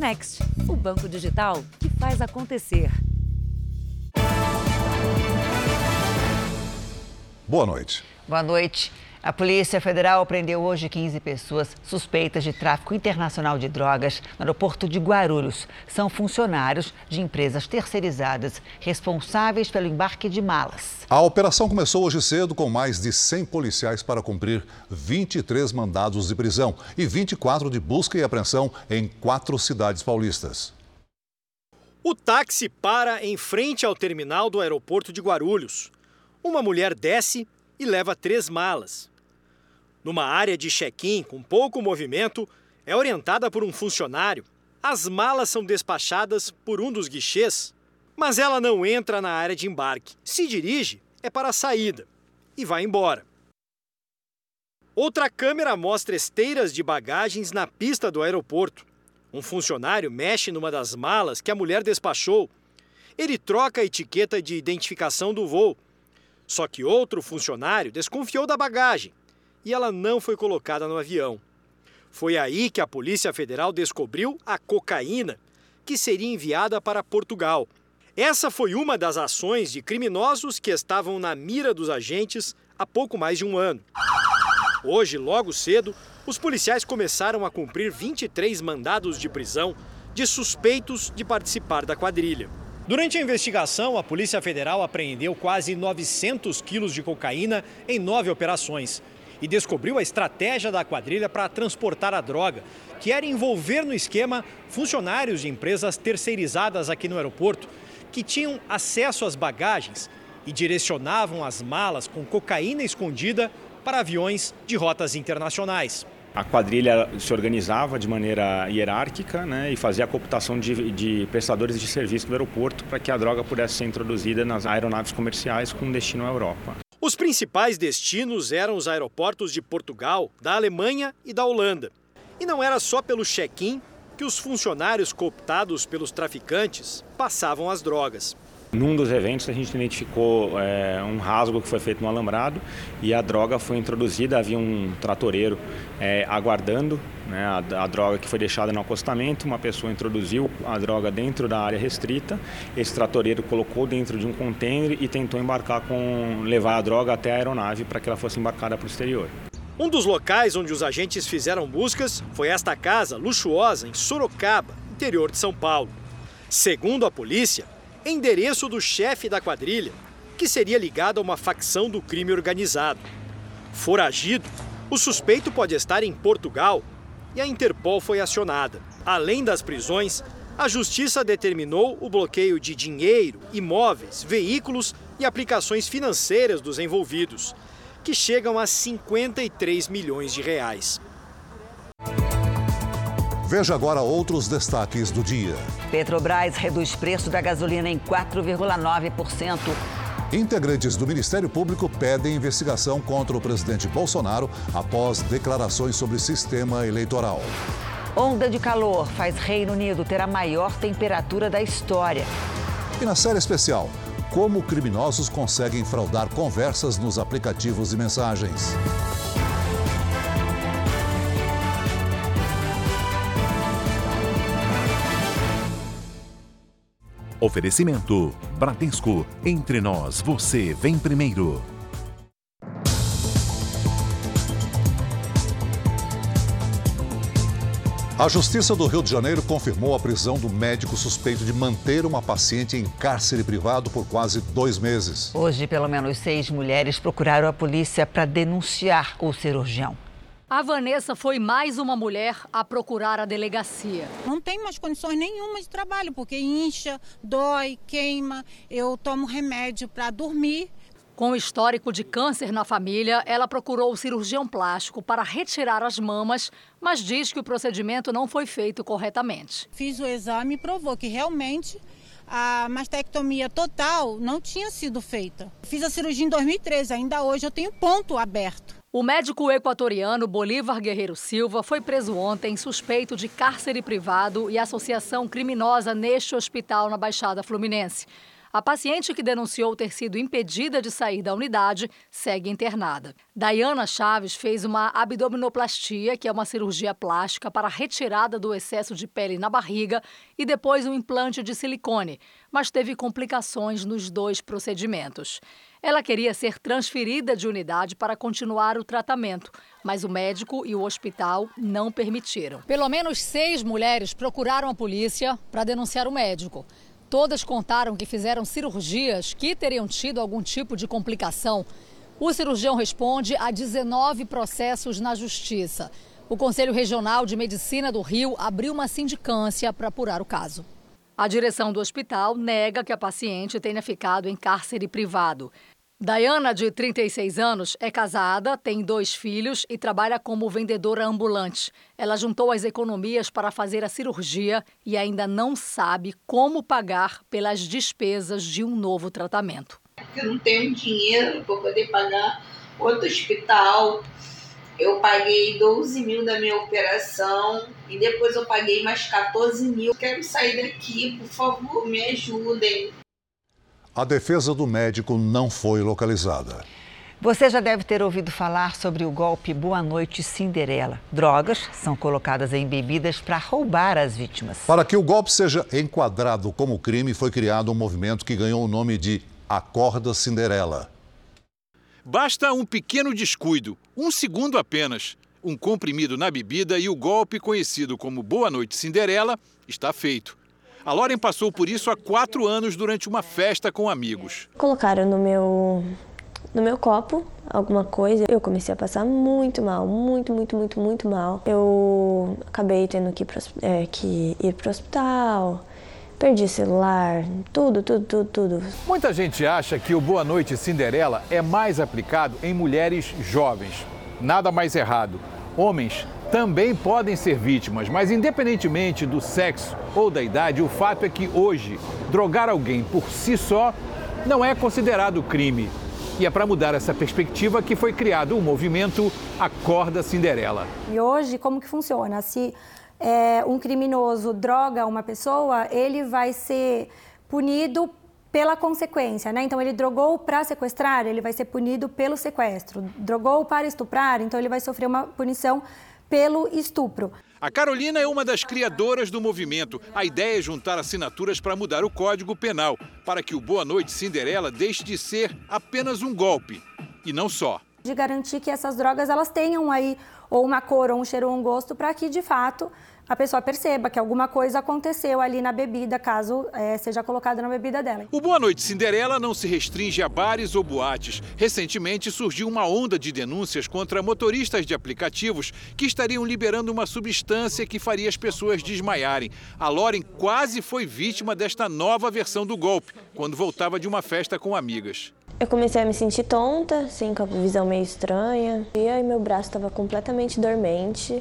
Next, o banco digital que faz acontecer. Boa noite. Boa noite. A Polícia Federal prendeu hoje 15 pessoas suspeitas de tráfico internacional de drogas no aeroporto de Guarulhos. São funcionários de empresas terceirizadas responsáveis pelo embarque de malas. A operação começou hoje cedo com mais de 100 policiais para cumprir 23 mandados de prisão e 24 de busca e apreensão em quatro cidades paulistas. O táxi para em frente ao terminal do aeroporto de Guarulhos. Uma mulher desce e leva três malas. Numa área de check-in com pouco movimento, é orientada por um funcionário. As malas são despachadas por um dos guichês, mas ela não entra na área de embarque. Se dirige é para a saída e vai embora. Outra câmera mostra esteiras de bagagens na pista do aeroporto. Um funcionário mexe numa das malas que a mulher despachou. Ele troca a etiqueta de identificação do voo. Só que outro funcionário desconfiou da bagagem e ela não foi colocada no avião. Foi aí que a Polícia Federal descobriu a cocaína, que seria enviada para Portugal. Essa foi uma das ações de criminosos que estavam na mira dos agentes há pouco mais de um ano. Hoje, logo cedo, os policiais começaram a cumprir 23 mandados de prisão de suspeitos de participar da quadrilha. Durante a investigação, a Polícia Federal apreendeu quase 900 quilos de cocaína em nove operações e descobriu a estratégia da quadrilha para transportar a droga, que era envolver no esquema funcionários de empresas terceirizadas aqui no aeroporto, que tinham acesso às bagagens e direcionavam as malas com cocaína escondida para aviões de rotas internacionais. A quadrilha se organizava de maneira hierárquica né, e fazia a cooptação de, de prestadores de serviço do aeroporto para que a droga pudesse ser introduzida nas aeronaves comerciais com destino à Europa. Os principais destinos eram os aeroportos de Portugal, da Alemanha e da Holanda. E não era só pelo check-in que os funcionários cooptados pelos traficantes passavam as drogas. Num dos eventos a gente identificou é, um rasgo que foi feito no alambrado e a droga foi introduzida, havia um tratoreiro é, aguardando né, a, a, droga que foi deixada no acostamento, uma pessoa introduziu a droga dentro da área restrita, esse tratoreiro colocou dentro de um container e tentou embarcar com levar a droga até a aeronave para que ela fosse embarcada para o exterior. Um dos locais onde os agentes fizeram buscas foi esta casa luxuosa em Sorocaba, interior de São Paulo. Segundo a polícia, endereço do chefe da quadrilha, que seria ligado a uma facção do crime organizado. Foragido, o suspeito pode estar em Portugal e a Interpol foi acionada. Além das prisões, a justiça determinou o bloqueio de dinheiro, imóveis, veículos e aplicações financeiras dos envolvidos, que chegam a 53 milhões de reais. Veja agora outros destaques do dia. Petrobras reduz preço da gasolina em 4,9%. Integrantes do Ministério Público pedem investigação contra o presidente Bolsonaro após declarações sobre sistema eleitoral. Onda de calor faz Reino Unido ter a maior temperatura da história. E na série especial, como criminosos conseguem fraudar conversas nos aplicativos de mensagens. Oferecimento: Bradesco. Entre nós, você vem primeiro. A Justiça do Rio de Janeiro confirmou a prisão do médico suspeito de manter uma paciente em cárcere privado por quase dois meses. Hoje, pelo menos seis mulheres procuraram a polícia para denunciar o cirurgião. A Vanessa foi mais uma mulher a procurar a delegacia. Não tem mais condições nenhuma de trabalho, porque incha, dói, queima. Eu tomo remédio para dormir. Com histórico de câncer na família, ela procurou o cirurgião plástico para retirar as mamas, mas diz que o procedimento não foi feito corretamente. Fiz o exame e provou que realmente a mastectomia total não tinha sido feita. Fiz a cirurgia em 2013, ainda hoje eu tenho ponto aberto. O médico equatoriano Bolívar Guerreiro Silva foi preso ontem suspeito de cárcere privado e associação criminosa neste hospital na Baixada Fluminense. A paciente que denunciou ter sido impedida de sair da unidade segue internada. Dayana Chaves fez uma abdominoplastia, que é uma cirurgia plástica para retirada do excesso de pele na barriga, e depois um implante de silicone, mas teve complicações nos dois procedimentos. Ela queria ser transferida de unidade para continuar o tratamento, mas o médico e o hospital não permitiram. Pelo menos seis mulheres procuraram a polícia para denunciar o médico. Todas contaram que fizeram cirurgias que teriam tido algum tipo de complicação. O cirurgião responde a 19 processos na justiça. O Conselho Regional de Medicina do Rio abriu uma sindicância para apurar o caso. A direção do hospital nega que a paciente tenha ficado em cárcere privado. Diana, de 36 anos, é casada, tem dois filhos e trabalha como vendedora ambulante. Ela juntou as economias para fazer a cirurgia e ainda não sabe como pagar pelas despesas de um novo tratamento. Eu não tenho dinheiro para poder pagar outro hospital. Eu paguei 12 mil da minha operação e depois eu paguei mais 14 mil. Quero sair daqui, por favor, me ajudem. A defesa do médico não foi localizada. Você já deve ter ouvido falar sobre o golpe Boa Noite Cinderela. Drogas são colocadas em bebidas para roubar as vítimas. Para que o golpe seja enquadrado como crime, foi criado um movimento que ganhou o nome de Acorda Cinderela. Basta um pequeno descuido, um segundo apenas, um comprimido na bebida e o golpe conhecido como Boa Noite Cinderela está feito. A Loren passou por isso há quatro anos durante uma festa com amigos. Colocaram no meu, no meu copo alguma coisa. Eu comecei a passar muito mal, muito, muito, muito, muito mal. Eu acabei tendo que ir para é, que ir o hospital. Perdi celular, tudo, tudo, tudo, tudo. Muita gente acha que o Boa Noite Cinderela é mais aplicado em mulheres jovens. Nada mais errado. Homens também podem ser vítimas, mas independentemente do sexo ou da idade, o fato é que hoje drogar alguém por si só não é considerado crime. E é para mudar essa perspectiva que foi criado o movimento Acorda Cinderela. E hoje, como que funciona? Se é, um criminoso droga uma pessoa, ele vai ser punido pela consequência, né? Então ele drogou para sequestrar, ele vai ser punido pelo sequestro. Drogou para estuprar, então ele vai sofrer uma punição pelo estupro. A Carolina é uma das criadoras do movimento. A ideia é juntar assinaturas para mudar o Código Penal, para que o Boa Noite Cinderela deixe de ser apenas um golpe. E não só. De garantir que essas drogas elas tenham aí ou uma cor, ou um cheiro, ou um gosto, para que de fato a pessoa perceba que alguma coisa aconteceu ali na bebida, caso é, seja colocada na bebida dela. O Boa Noite Cinderela não se restringe a bares ou boates. Recentemente surgiu uma onda de denúncias contra motoristas de aplicativos que estariam liberando uma substância que faria as pessoas desmaiarem. A Loren quase foi vítima desta nova versão do golpe, quando voltava de uma festa com amigas. Eu comecei a me sentir tonta, assim, com a visão meio estranha. E aí meu braço estava completamente dormente.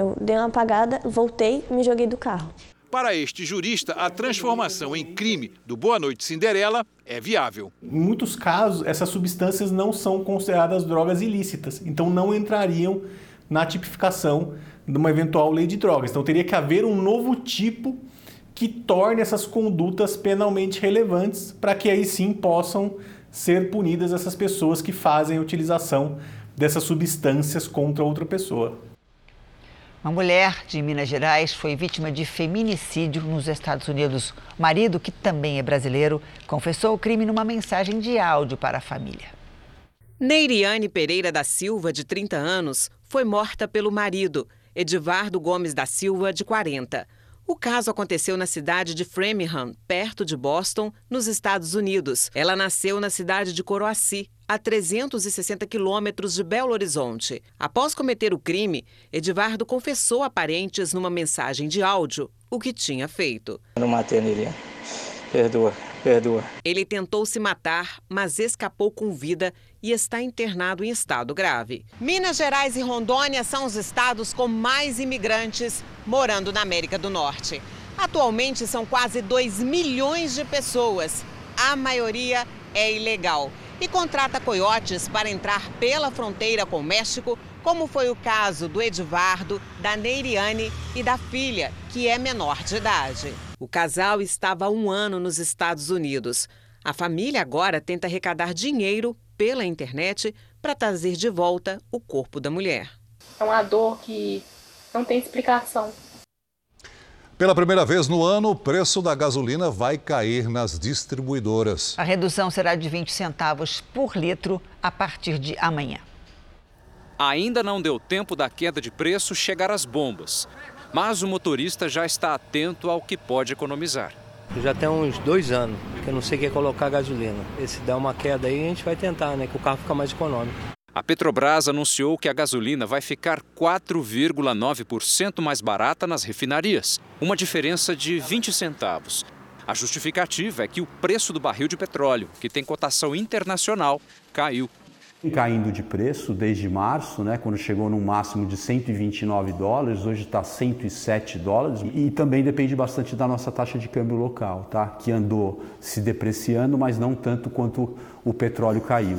Eu dei uma apagada, voltei e me joguei do carro. Para este jurista, a transformação em crime do Boa Noite Cinderela é viável. Em muitos casos, essas substâncias não são consideradas drogas ilícitas, então não entrariam na tipificação de uma eventual lei de drogas. Então teria que haver um novo tipo que torne essas condutas penalmente relevantes para que aí sim possam ser punidas essas pessoas que fazem a utilização dessas substâncias contra outra pessoa. Uma mulher de Minas Gerais foi vítima de feminicídio nos Estados Unidos. O marido, que também é brasileiro, confessou o crime numa mensagem de áudio para a família. Neiriane Pereira da Silva, de 30 anos, foi morta pelo marido, Edivardo Gomes da Silva, de 40. O caso aconteceu na cidade de Framingham, perto de Boston, nos Estados Unidos. Ela nasceu na cidade de Coroaci, a 360 quilômetros de Belo Horizonte. Após cometer o crime, Edivardo confessou a parentes numa mensagem de áudio o que tinha feito. Eu não matei a Perdoa, perdoa. Ele tentou se matar, mas escapou com vida e está internado em estado grave. Minas Gerais e Rondônia são os estados com mais imigrantes morando na América do Norte. Atualmente são quase 2 milhões de pessoas. A maioria é ilegal e contrata coiotes para entrar pela fronteira com o México, como foi o caso do Edivardo, da Neiriane e da filha, que é menor de idade. O casal estava há um ano nos Estados Unidos. A família agora tenta arrecadar dinheiro pela internet para trazer de volta o corpo da mulher. É uma dor que não tem explicação. Pela primeira vez no ano, o preço da gasolina vai cair nas distribuidoras. A redução será de 20 centavos por litro a partir de amanhã. Ainda não deu tempo da queda de preço chegar às bombas, mas o motorista já está atento ao que pode economizar. Já tem uns dois anos que eu não sei o que é colocar gasolina. E se der uma queda aí, a gente vai tentar, né? Que o carro fica mais econômico. A Petrobras anunciou que a gasolina vai ficar 4,9% mais barata nas refinarias, uma diferença de 20 centavos. A justificativa é que o preço do barril de petróleo, que tem cotação internacional, caiu caindo de preço desde março, né, quando chegou no máximo de 129 dólares, hoje está 107 dólares e também depende bastante da nossa taxa de câmbio local, tá? que andou se depreciando, mas não tanto quanto o petróleo caiu.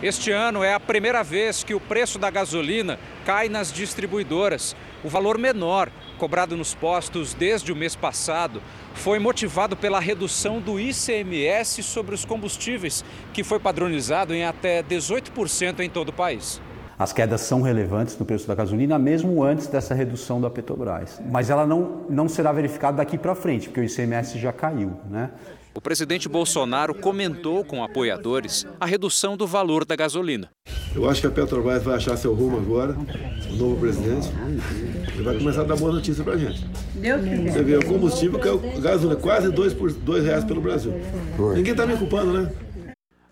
Este ano é a primeira vez que o preço da gasolina cai nas distribuidoras. O valor menor cobrado nos postos desde o mês passado foi motivado pela redução do ICMS sobre os combustíveis, que foi padronizado em até 18% em todo o país. As quedas são relevantes no preço da gasolina, mesmo antes dessa redução da Petrobras. Mas ela não, não será verificada daqui para frente, porque o ICMS já caiu. Né? O presidente Bolsonaro comentou com apoiadores a redução do valor da gasolina. Eu acho que a Petrobras vai achar seu rumo agora, o novo presidente, e vai começar a dar boa notícia para a gente. Você vê, o combustível caiu, gasolina, quase dois, por, dois reais pelo Brasil. Ninguém está me culpando, né?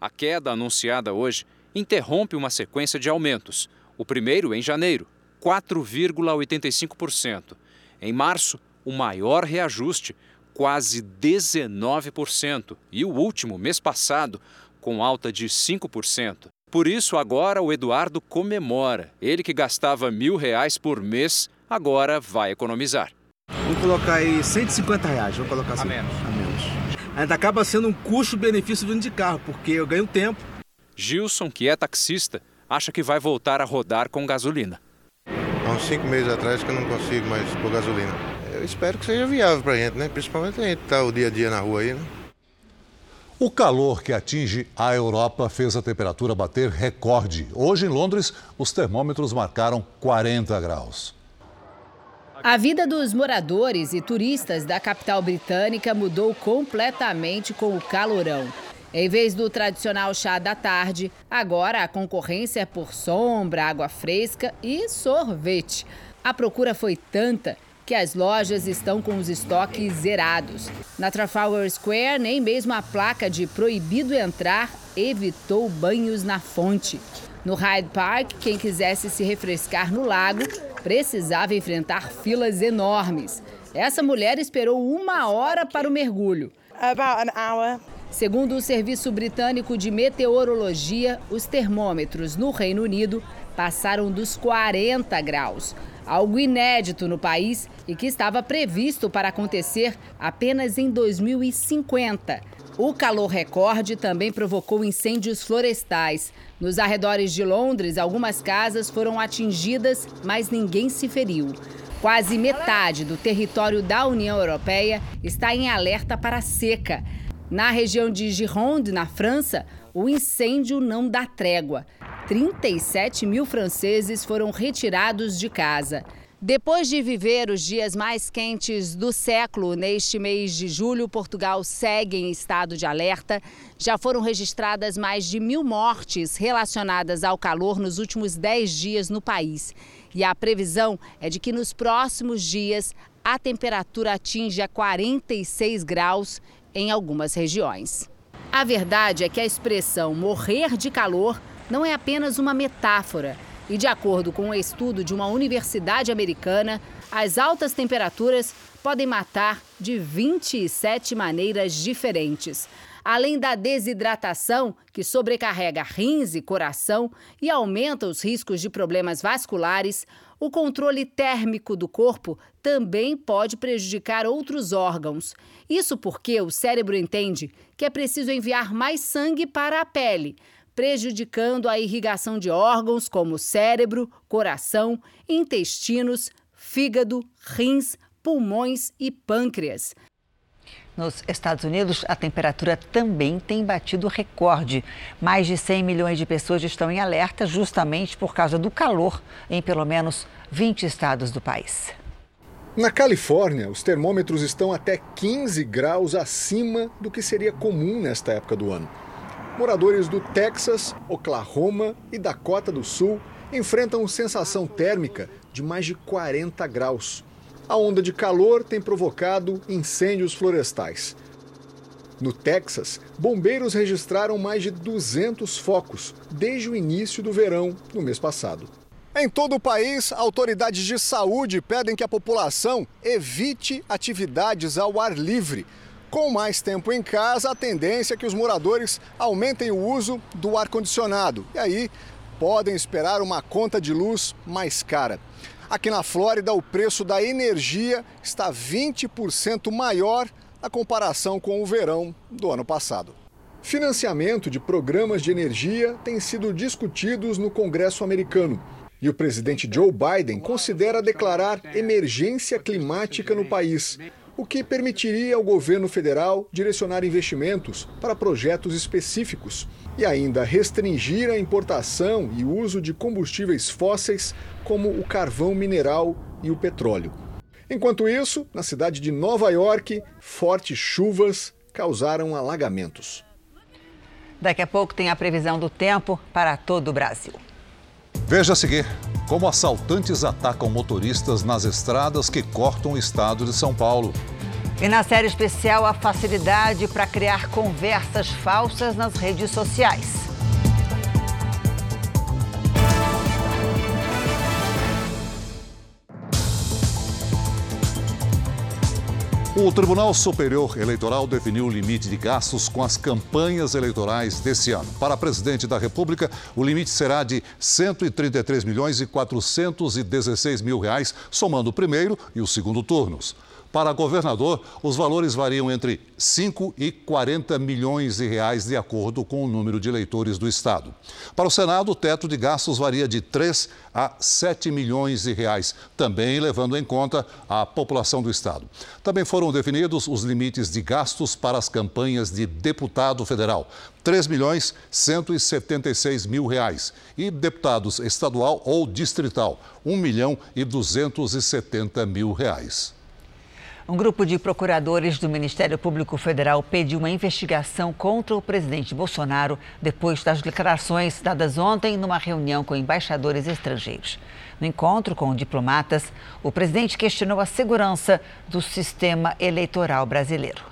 A queda anunciada hoje interrompe uma sequência de aumentos. O primeiro em janeiro, 4,85%. Em março, o maior reajuste, quase 19%, e o último, mês passado, com alta de 5%. Por isso, agora o Eduardo comemora. Ele que gastava mil reais por mês, agora vai economizar. Vamos colocar aí 150 reais, vamos colocar assim. A menos. A menos. Ainda acaba sendo um custo-benefício vindo de carro, porque eu ganho tempo. Gilson, que é taxista, acha que vai voltar a rodar com gasolina. Há uns cinco meses atrás que eu não consigo mais pôr gasolina eu espero que seja viável para a gente, né? Principalmente a gente tá o dia a dia na rua aí, né? O calor que atinge a Europa fez a temperatura bater recorde. Hoje, em Londres, os termômetros marcaram 40 graus. A vida dos moradores e turistas da capital britânica mudou completamente com o calorão. Em vez do tradicional chá da tarde, agora a concorrência é por sombra, água fresca e sorvete. A procura foi tanta que as lojas estão com os estoques zerados. Na Trafalgar Square, nem mesmo a placa de proibido entrar evitou banhos na fonte. No Hyde Park, quem quisesse se refrescar no lago precisava enfrentar filas enormes. Essa mulher esperou uma hora para o mergulho. Segundo o Serviço Britânico de Meteorologia, os termômetros no Reino Unido passaram dos 40 graus algo inédito no país e que estava previsto para acontecer apenas em 2050. O calor recorde também provocou incêndios florestais. Nos arredores de Londres, algumas casas foram atingidas, mas ninguém se feriu. Quase metade do território da União Europeia está em alerta para seca. Na região de Gironde, na França, o incêndio não dá trégua. 37 mil franceses foram retirados de casa. Depois de viver os dias mais quentes do século, neste mês de julho, Portugal segue em estado de alerta. Já foram registradas mais de mil mortes relacionadas ao calor nos últimos 10 dias no país. E a previsão é de que nos próximos dias a temperatura atinja 46 graus em algumas regiões. A verdade é que a expressão morrer de calor não é apenas uma metáfora. E de acordo com um estudo de uma universidade americana, as altas temperaturas podem matar de 27 maneiras diferentes. Além da desidratação, que sobrecarrega rins e coração e aumenta os riscos de problemas vasculares, o controle térmico do corpo também pode prejudicar outros órgãos. Isso porque o cérebro entende que é preciso enviar mais sangue para a pele, prejudicando a irrigação de órgãos como cérebro, coração, intestinos, fígado, rins, pulmões e pâncreas. Nos Estados Unidos, a temperatura também tem batido recorde. Mais de 100 milhões de pessoas estão em alerta justamente por causa do calor em pelo menos 20 estados do país. Na Califórnia, os termômetros estão até 15 graus acima do que seria comum nesta época do ano. Moradores do Texas, Oklahoma e Dakota do Sul enfrentam sensação térmica de mais de 40 graus. A onda de calor tem provocado incêndios florestais. No Texas, bombeiros registraram mais de 200 focos desde o início do verão no mês passado. Em todo o país, autoridades de saúde pedem que a população evite atividades ao ar livre. Com mais tempo em casa, a tendência é que os moradores aumentem o uso do ar-condicionado. E aí podem esperar uma conta de luz mais cara. Aqui na Flórida, o preço da energia está 20% maior na comparação com o verão do ano passado. Financiamento de programas de energia tem sido discutidos no Congresso americano. E o presidente Joe Biden considera declarar emergência climática no país, o que permitiria ao governo federal direcionar investimentos para projetos específicos e ainda restringir a importação e uso de combustíveis fósseis como o carvão mineral e o petróleo. Enquanto isso, na cidade de Nova York, fortes chuvas causaram alagamentos. Daqui a pouco tem a previsão do tempo para todo o Brasil. Veja a seguir como assaltantes atacam motoristas nas estradas que cortam o estado de São Paulo. E na série especial, a facilidade para criar conversas falsas nas redes sociais. O Tribunal Superior Eleitoral definiu o limite de gastos com as campanhas eleitorais desse ano. Para presidente da República, o limite será de 133 milhões e 416 mil reais, somando o primeiro e o segundo turnos. Para governador, os valores variam entre 5 e 40 milhões de reais, de acordo com o número de eleitores do Estado. Para o Senado, o teto de gastos varia de 3 a 7 milhões de reais, também levando em conta a população do Estado. Também foram definidos os limites de gastos para as campanhas de deputado federal, 3 milhões 176 mil reais, e deputados estadual ou distrital, 1 milhão e 270 mil reais. Um grupo de procuradores do Ministério Público Federal pediu uma investigação contra o presidente Bolsonaro depois das declarações dadas ontem numa reunião com embaixadores estrangeiros. No encontro com diplomatas, o presidente questionou a segurança do sistema eleitoral brasileiro.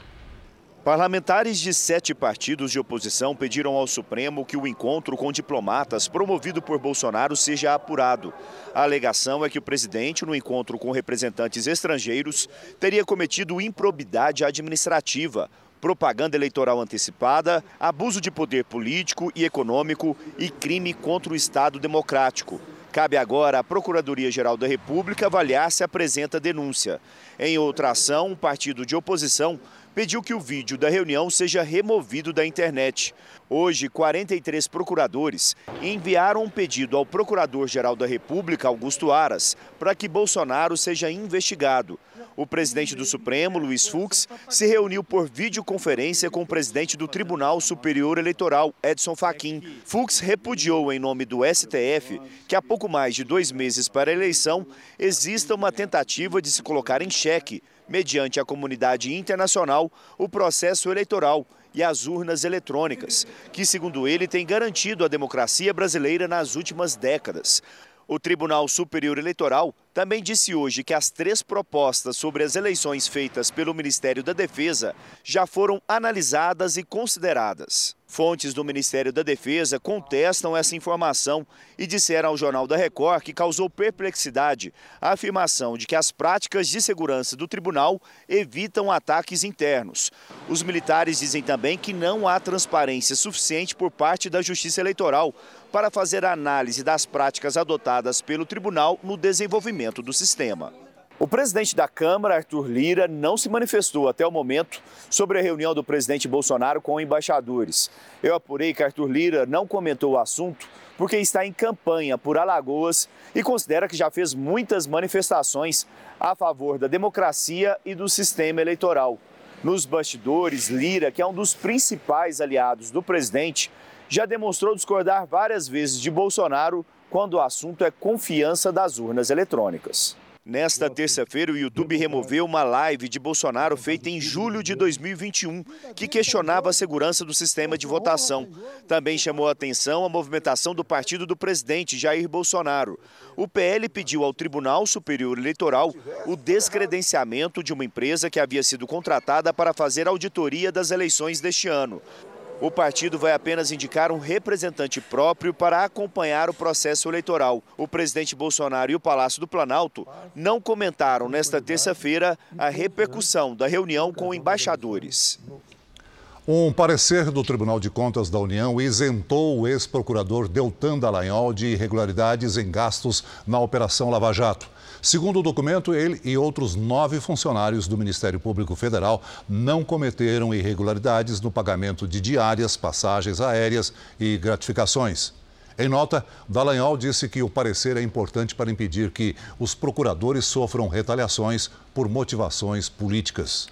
Parlamentares de sete partidos de oposição pediram ao Supremo que o encontro com diplomatas promovido por Bolsonaro seja apurado. A alegação é que o presidente, no encontro com representantes estrangeiros, teria cometido improbidade administrativa, propaganda eleitoral antecipada, abuso de poder político e econômico e crime contra o Estado democrático. Cabe agora à Procuradoria-Geral da República avaliar se apresenta denúncia. Em outra ação, um partido de oposição pediu que o vídeo da reunião seja removido da internet. Hoje, 43 procuradores enviaram um pedido ao Procurador-Geral da República, Augusto Aras, para que Bolsonaro seja investigado. O presidente do Supremo, Luiz Fux, se reuniu por videoconferência com o presidente do Tribunal Superior Eleitoral, Edson Fachin. Fux repudiou, em nome do STF, que há pouco mais de dois meses para a eleição exista uma tentativa de se colocar em xeque mediante a comunidade internacional, o processo eleitoral e as urnas eletrônicas, que, segundo ele, tem garantido a democracia brasileira nas últimas décadas. O Tribunal Superior Eleitoral também disse hoje que as três propostas sobre as eleições feitas pelo Ministério da Defesa já foram analisadas e consideradas. Fontes do Ministério da Defesa contestam essa informação e disseram ao Jornal da Record que causou perplexidade a afirmação de que as práticas de segurança do tribunal evitam ataques internos. Os militares dizem também que não há transparência suficiente por parte da Justiça Eleitoral para fazer a análise das práticas adotadas pelo tribunal no desenvolvimento do sistema. O presidente da Câmara, Arthur Lira, não se manifestou até o momento sobre a reunião do presidente Bolsonaro com embaixadores. Eu apurei que Arthur Lira não comentou o assunto porque está em campanha por Alagoas e considera que já fez muitas manifestações a favor da democracia e do sistema eleitoral. Nos bastidores, Lira, que é um dos principais aliados do presidente, já demonstrou discordar várias vezes de Bolsonaro quando o assunto é confiança das urnas eletrônicas. Nesta terça-feira, o YouTube removeu uma live de Bolsonaro feita em julho de 2021, que questionava a segurança do sistema de votação. Também chamou a atenção a movimentação do partido do presidente Jair Bolsonaro. O PL pediu ao Tribunal Superior Eleitoral o descredenciamento de uma empresa que havia sido contratada para fazer auditoria das eleições deste ano. O partido vai apenas indicar um representante próprio para acompanhar o processo eleitoral. O presidente Bolsonaro e o Palácio do Planalto não comentaram nesta terça-feira a repercussão da reunião com embaixadores. Um parecer do Tribunal de Contas da União isentou o ex-procurador Deltan Dallagnol de irregularidades em gastos na Operação Lava Jato. Segundo o documento, ele e outros nove funcionários do Ministério Público Federal não cometeram irregularidades no pagamento de diárias, passagens aéreas e gratificações. Em nota, Dallagnol disse que o parecer é importante para impedir que os procuradores sofram retaliações por motivações políticas.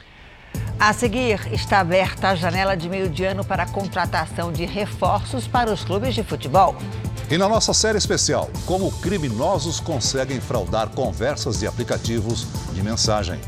A seguir, está aberta a janela de meio de ano para a contratação de reforços para os clubes de futebol. E na nossa série especial, como criminosos conseguem fraudar conversas de aplicativos de mensagem.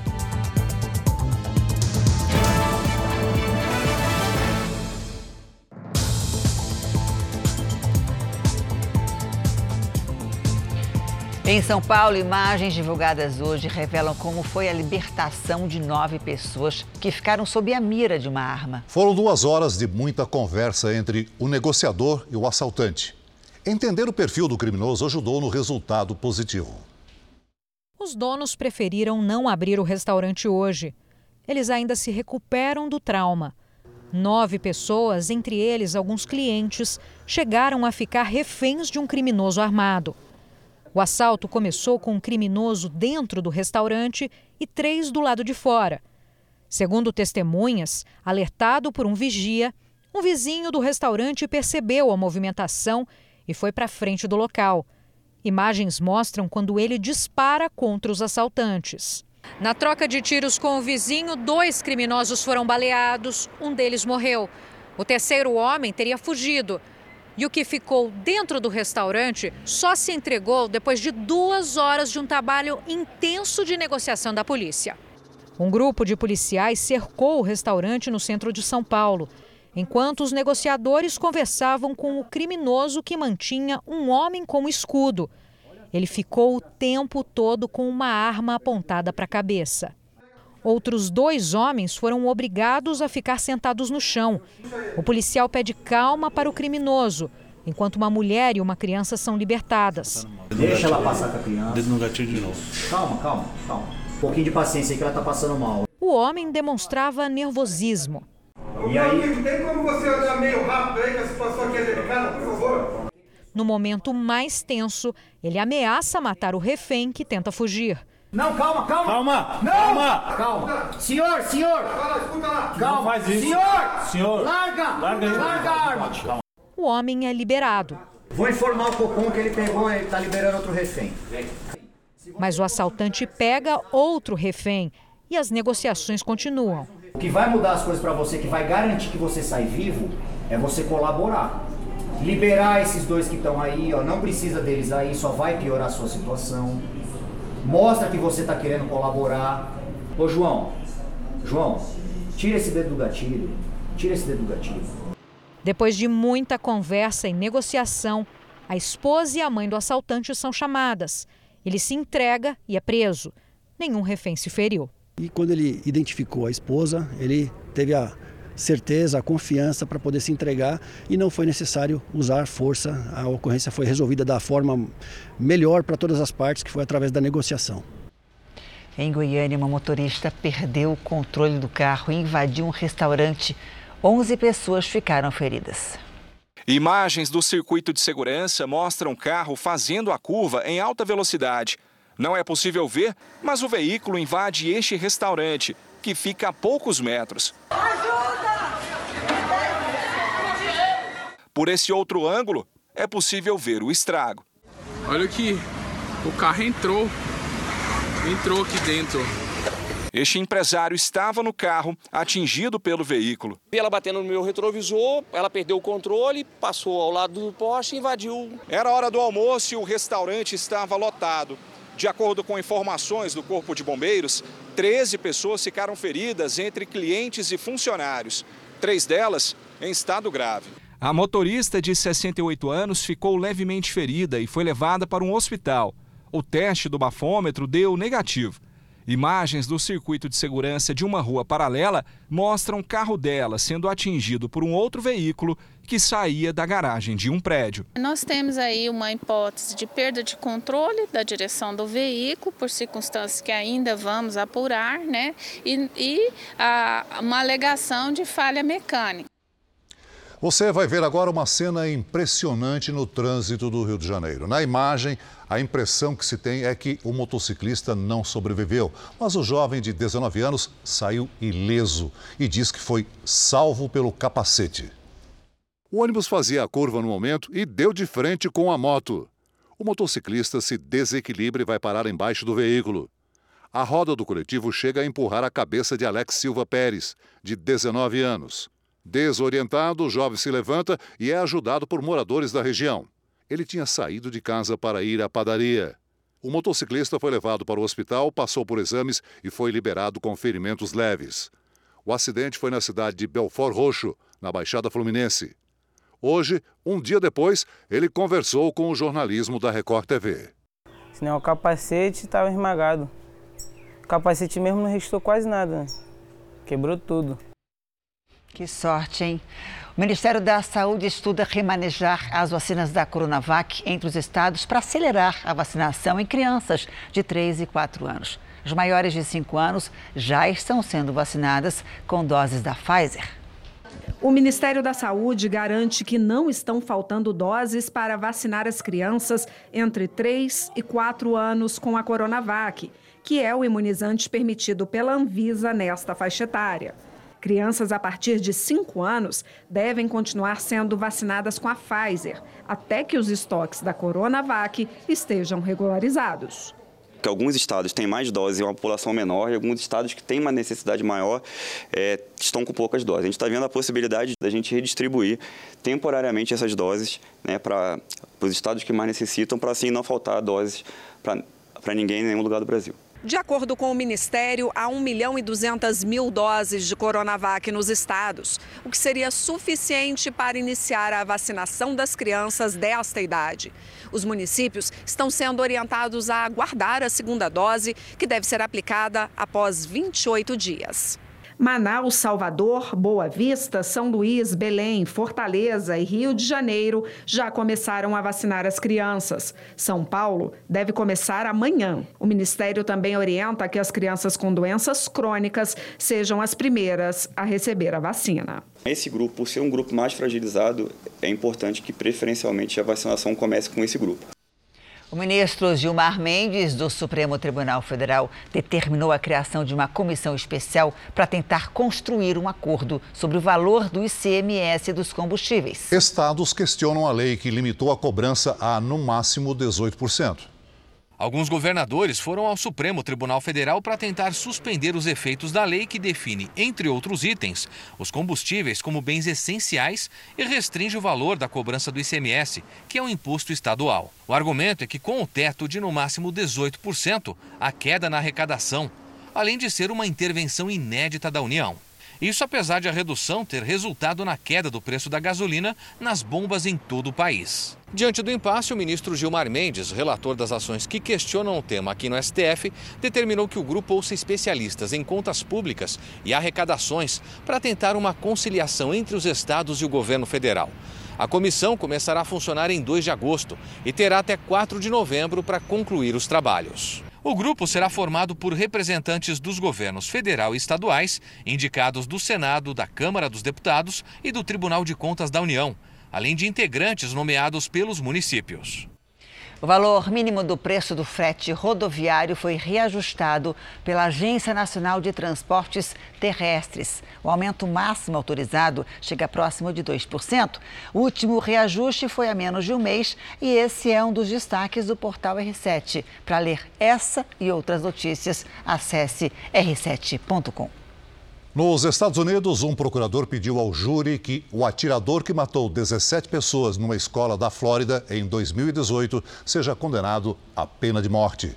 Em São Paulo, imagens divulgadas hoje revelam como foi a libertação de nove pessoas que ficaram sob a mira de uma arma. Foram duas horas de muita conversa entre o negociador e o assaltante. Entender o perfil do criminoso ajudou no resultado positivo. Os donos preferiram não abrir o restaurante hoje. Eles ainda se recuperam do trauma. Nove pessoas, entre eles alguns clientes, chegaram a ficar reféns de um criminoso armado. O assalto começou com um criminoso dentro do restaurante e três do lado de fora. Segundo testemunhas, alertado por um vigia, um vizinho do restaurante percebeu a movimentação e foi para frente do local. Imagens mostram quando ele dispara contra os assaltantes. Na troca de tiros com o vizinho, dois criminosos foram baleados, um deles morreu. O terceiro homem teria fugido. E o que ficou dentro do restaurante só se entregou depois de duas horas de um trabalho intenso de negociação da polícia. Um grupo de policiais cercou o restaurante no centro de São Paulo, enquanto os negociadores conversavam com o criminoso que mantinha um homem como escudo. Ele ficou o tempo todo com uma arma apontada para a cabeça. Outros dois homens foram obrigados a ficar sentados no chão. O policial pede calma para o criminoso, enquanto uma mulher e uma criança são libertadas. Deixa ela passar com a criança. Dedo no gatilho de novo. Calma, calma, calma. Um pouquinho de paciência aí que ela tá passando mal. O homem demonstrava nervosismo. E aí? Tem como você andar meio rápido aí, que a situação aqui é delicada, por favor? No momento mais tenso, ele ameaça matar o refém que tenta fugir. Não, calma, calma. Calma, Não. calma. Calma. Senhor, senhor. Fala, escuta lá. Calma. Não faz isso. Senhor. Senhor. Larga. Larga. Larga a arma. Calma. O homem é liberado. Vou informar o Cocom que ele pegou, ele tá liberando outro refém. Mas o assaltante pega outro refém e as negociações continuam. O que vai mudar as coisas para você, que vai garantir que você sai vivo, é você colaborar. Liberar esses dois que estão aí, ó, não precisa deles aí, só vai piorar a sua situação. Mostra que você está querendo colaborar. Ô João, João, tira esse dedo do gatilho. Tira esse dedo do gatilho. Depois de muita conversa e negociação, a esposa e a mãe do assaltante são chamadas. Ele se entrega e é preso. Nenhum refém se feriu. E quando ele identificou a esposa, ele teve a certeza, a confiança para poder se entregar e não foi necessário usar força. A ocorrência foi resolvida da forma melhor para todas as partes, que foi através da negociação. Em Goiânia, uma motorista perdeu o controle do carro e invadiu um restaurante. 11 pessoas ficaram feridas. Imagens do circuito de segurança mostram o carro fazendo a curva em alta velocidade. Não é possível ver, mas o veículo invade este restaurante, que fica a poucos metros. Por esse outro ângulo, é possível ver o estrago. Olha que o carro entrou, entrou aqui dentro. Este empresário estava no carro, atingido pelo veículo. Ela batendo no meu retrovisor, ela perdeu o controle, passou ao lado do poste e invadiu. Era hora do almoço e o restaurante estava lotado. De acordo com informações do Corpo de Bombeiros, 13 pessoas ficaram feridas entre clientes e funcionários. Três delas em estado grave. A motorista de 68 anos ficou levemente ferida e foi levada para um hospital. O teste do bafômetro deu negativo. Imagens do circuito de segurança de uma rua paralela mostram o carro dela sendo atingido por um outro veículo que saía da garagem de um prédio. Nós temos aí uma hipótese de perda de controle da direção do veículo, por circunstâncias que ainda vamos apurar, né? E, e a, uma alegação de falha mecânica. Você vai ver agora uma cena impressionante no trânsito do Rio de Janeiro. Na imagem, a impressão que se tem é que o motociclista não sobreviveu, mas o jovem de 19 anos saiu ileso e diz que foi salvo pelo capacete. O ônibus fazia a curva no momento e deu de frente com a moto. O motociclista se desequilibra e vai parar embaixo do veículo. A roda do coletivo chega a empurrar a cabeça de Alex Silva Pérez, de 19 anos. Desorientado, o jovem se levanta e é ajudado por moradores da região. Ele tinha saído de casa para ir à padaria. O motociclista foi levado para o hospital, passou por exames e foi liberado com ferimentos leves. O acidente foi na cidade de Belfort Roxo, na Baixada Fluminense. Hoje, um dia depois, ele conversou com o jornalismo da Record TV. Senão o capacete estava esmagado. O capacete mesmo não restou quase nada. Quebrou tudo. Que sorte, hein? O Ministério da Saúde estuda remanejar as vacinas da Coronavac entre os estados para acelerar a vacinação em crianças de 3 e 4 anos. As maiores de 5 anos já estão sendo vacinadas com doses da Pfizer. O Ministério da Saúde garante que não estão faltando doses para vacinar as crianças entre 3 e 4 anos com a Coronavac, que é o imunizante permitido pela Anvisa nesta faixa etária. Crianças a partir de 5 anos devem continuar sendo vacinadas com a Pfizer, até que os estoques da Coronavac estejam regularizados que alguns estados têm mais doses e uma população menor, e alguns estados que têm uma necessidade maior é, estão com poucas doses. A gente está vendo a possibilidade da gente redistribuir temporariamente essas doses né, para os estados que mais necessitam, para assim não faltar doses para ninguém em nenhum lugar do Brasil. De acordo com o Ministério, há 1 milhão e 200 mil doses de Coronavac nos estados, o que seria suficiente para iniciar a vacinação das crianças desta idade. Os municípios estão sendo orientados a aguardar a segunda dose, que deve ser aplicada após 28 dias. Manaus, Salvador, Boa Vista, São Luís, Belém, Fortaleza e Rio de Janeiro já começaram a vacinar as crianças. São Paulo deve começar amanhã. O Ministério também orienta que as crianças com doenças crônicas sejam as primeiras a receber a vacina. Esse grupo, por ser um grupo mais fragilizado, é importante que preferencialmente a vacinação comece com esse grupo. O ministro Gilmar Mendes, do Supremo Tribunal Federal, determinou a criação de uma comissão especial para tentar construir um acordo sobre o valor do ICMS dos combustíveis. Estados questionam a lei que limitou a cobrança a, no máximo, 18%. Alguns governadores foram ao Supremo Tribunal Federal para tentar suspender os efeitos da lei que define, entre outros itens, os combustíveis como bens essenciais e restringe o valor da cobrança do ICMS, que é um imposto estadual. O argumento é que, com o teto de no máximo 18%, a queda na arrecadação, além de ser uma intervenção inédita da União. Isso apesar de a redução ter resultado na queda do preço da gasolina nas bombas em todo o país. Diante do impasse, o ministro Gilmar Mendes, relator das ações que questionam o tema aqui no STF, determinou que o grupo ouça especialistas em contas públicas e arrecadações para tentar uma conciliação entre os estados e o governo federal. A comissão começará a funcionar em 2 de agosto e terá até 4 de novembro para concluir os trabalhos. O grupo será formado por representantes dos governos federal e estaduais, indicados do Senado, da Câmara dos Deputados e do Tribunal de Contas da União, além de integrantes nomeados pelos municípios. O valor mínimo do preço do frete rodoviário foi reajustado pela Agência Nacional de Transportes Terrestres. O aumento máximo autorizado chega próximo de 2%. O último reajuste foi há menos de um mês e esse é um dos destaques do portal R7. Para ler essa e outras notícias, acesse r7.com. Nos Estados Unidos, um procurador pediu ao júri que o atirador que matou 17 pessoas numa escola da Flórida em 2018 seja condenado à pena de morte.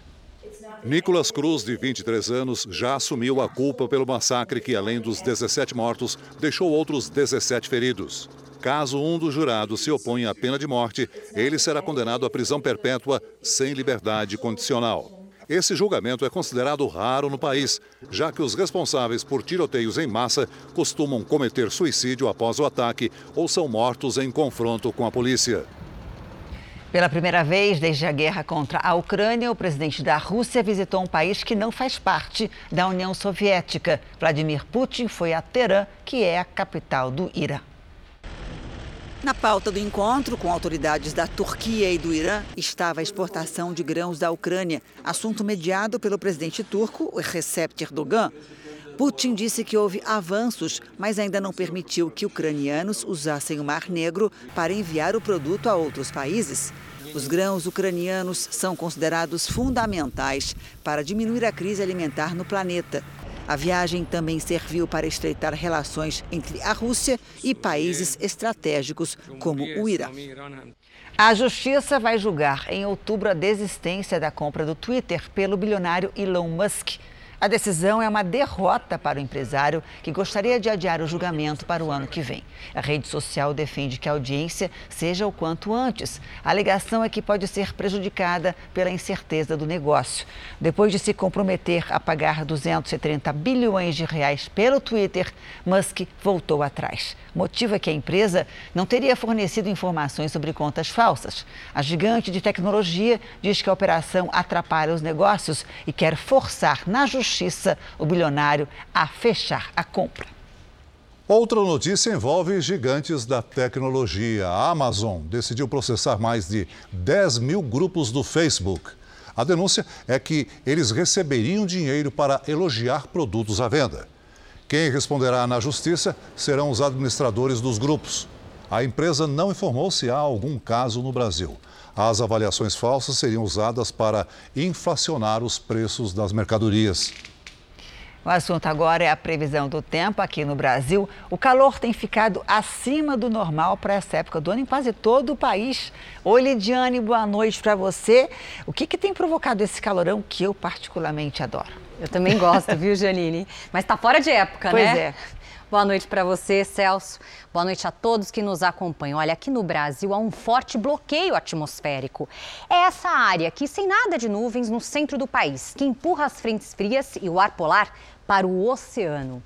Nicolas Cruz, de 23 anos, já assumiu a culpa pelo massacre que, além dos 17 mortos, deixou outros 17 feridos. Caso um dos jurados se oponha à pena de morte, ele será condenado à prisão perpétua sem liberdade condicional. Esse julgamento é considerado raro no país, já que os responsáveis por tiroteios em massa costumam cometer suicídio após o ataque ou são mortos em confronto com a polícia. Pela primeira vez desde a guerra contra a Ucrânia, o presidente da Rússia visitou um país que não faz parte da União Soviética. Vladimir Putin foi a Teherã, que é a capital do Irã. Na pauta do encontro com autoridades da Turquia e do Irã estava a exportação de grãos da Ucrânia, assunto mediado pelo presidente turco Recep Erdogan. Putin disse que houve avanços, mas ainda não permitiu que ucranianos usassem o Mar Negro para enviar o produto a outros países. Os grãos ucranianos são considerados fundamentais para diminuir a crise alimentar no planeta. A viagem também serviu para estreitar relações entre a Rússia e países estratégicos como o Irã. A justiça vai julgar em outubro a desistência da compra do Twitter pelo bilionário Elon Musk. A decisão é uma derrota para o empresário que gostaria de adiar o julgamento para o ano que vem. A rede social defende que a audiência seja o quanto antes. A alegação é que pode ser prejudicada pela incerteza do negócio. Depois de se comprometer a pagar 230 bilhões de reais pelo Twitter, Musk voltou atrás. Motivo é que a empresa não teria fornecido informações sobre contas falsas. A gigante de tecnologia diz que a operação atrapalha os negócios e quer forçar na justiça Justiça o bilionário a fechar a compra. Outra notícia envolve gigantes da tecnologia. A Amazon decidiu processar mais de 10 mil grupos do Facebook. A denúncia é que eles receberiam dinheiro para elogiar produtos à venda. Quem responderá na justiça serão os administradores dos grupos. A empresa não informou se há algum caso no Brasil. As avaliações falsas seriam usadas para inflacionar os preços das mercadorias. O assunto agora é a previsão do tempo aqui no Brasil. O calor tem ficado acima do normal para essa época do ano em quase todo o país. Oi, Lidiane, boa noite para você. O que, que tem provocado esse calorão que eu particularmente adoro? Eu também gosto, viu, Janine? Mas está fora de época, pois né? Pois é. Boa noite para você, Celso. Boa noite a todos que nos acompanham. Olha, aqui no Brasil há um forte bloqueio atmosférico. É essa área aqui, sem nada de nuvens, no centro do país, que empurra as frentes frias e o ar polar para o oceano.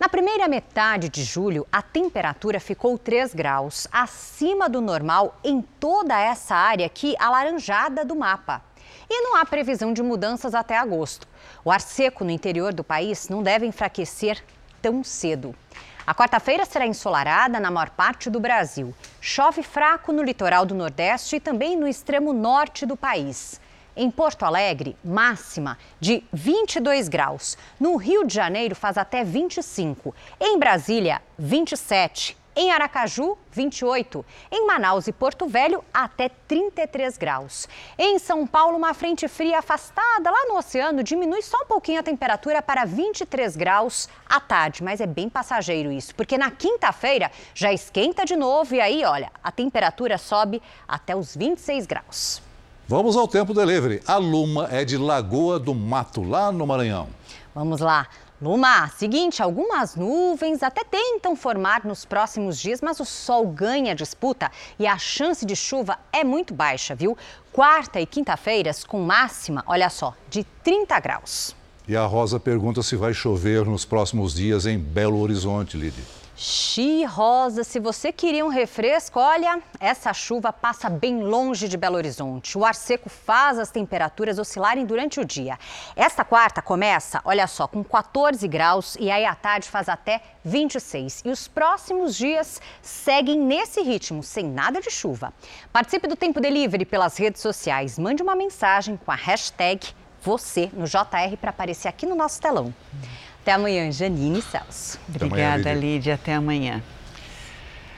Na primeira metade de julho, a temperatura ficou 3 graus acima do normal em toda essa área aqui alaranjada do mapa. E não há previsão de mudanças até agosto. O ar seco no interior do país não deve enfraquecer tão cedo. A quarta-feira será ensolarada na maior parte do Brasil. Chove fraco no litoral do Nordeste e também no extremo norte do país. Em Porto Alegre, máxima de 22 graus. No Rio de Janeiro, faz até 25. Em Brasília, 27. Em Aracaju, 28. Em Manaus e Porto Velho, até 33 graus. Em São Paulo, uma frente fria afastada lá no oceano diminui só um pouquinho a temperatura para 23 graus à tarde. Mas é bem passageiro isso, porque na quinta-feira já esquenta de novo e aí, olha, a temperatura sobe até os 26 graus. Vamos ao tempo delivery. A Luma é de Lagoa do Mato, lá no Maranhão. Vamos lá. Luma, seguinte, algumas nuvens até tentam formar nos próximos dias, mas o sol ganha disputa e a chance de chuva é muito baixa, viu? Quarta e quinta-feiras com máxima, olha só, de 30 graus. E a Rosa pergunta se vai chover nos próximos dias em Belo Horizonte, Lidy. Xi Rosa, se você queria um refresco, olha, essa chuva passa bem longe de Belo Horizonte. O ar seco faz as temperaturas oscilarem durante o dia. Esta quarta começa, olha só, com 14 graus e aí à tarde faz até 26. E os próximos dias seguem nesse ritmo, sem nada de chuva. Participe do Tempo Delivery pelas redes sociais. Mande uma mensagem com a hashtag você no JR para aparecer aqui no nosso telão. Até amanhã, Janine e Celso. Obrigada, amanhã, Lídia. Até amanhã.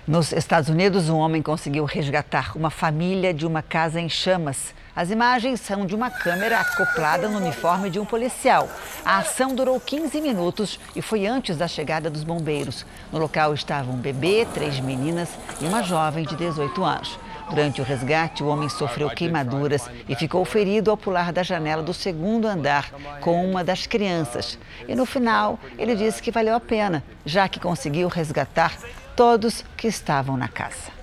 Nos Estados Unidos, um homem conseguiu resgatar uma família de uma casa em chamas. As imagens são de uma câmera acoplada no uniforme de um policial. A ação durou 15 minutos e foi antes da chegada dos bombeiros. No local estavam um bebê, três meninas e uma jovem de 18 anos. Durante o resgate, o homem sofreu queimaduras e ficou ferido ao pular da janela do segundo andar com uma das crianças. E no final, ele disse que valeu a pena, já que conseguiu resgatar todos que estavam na casa.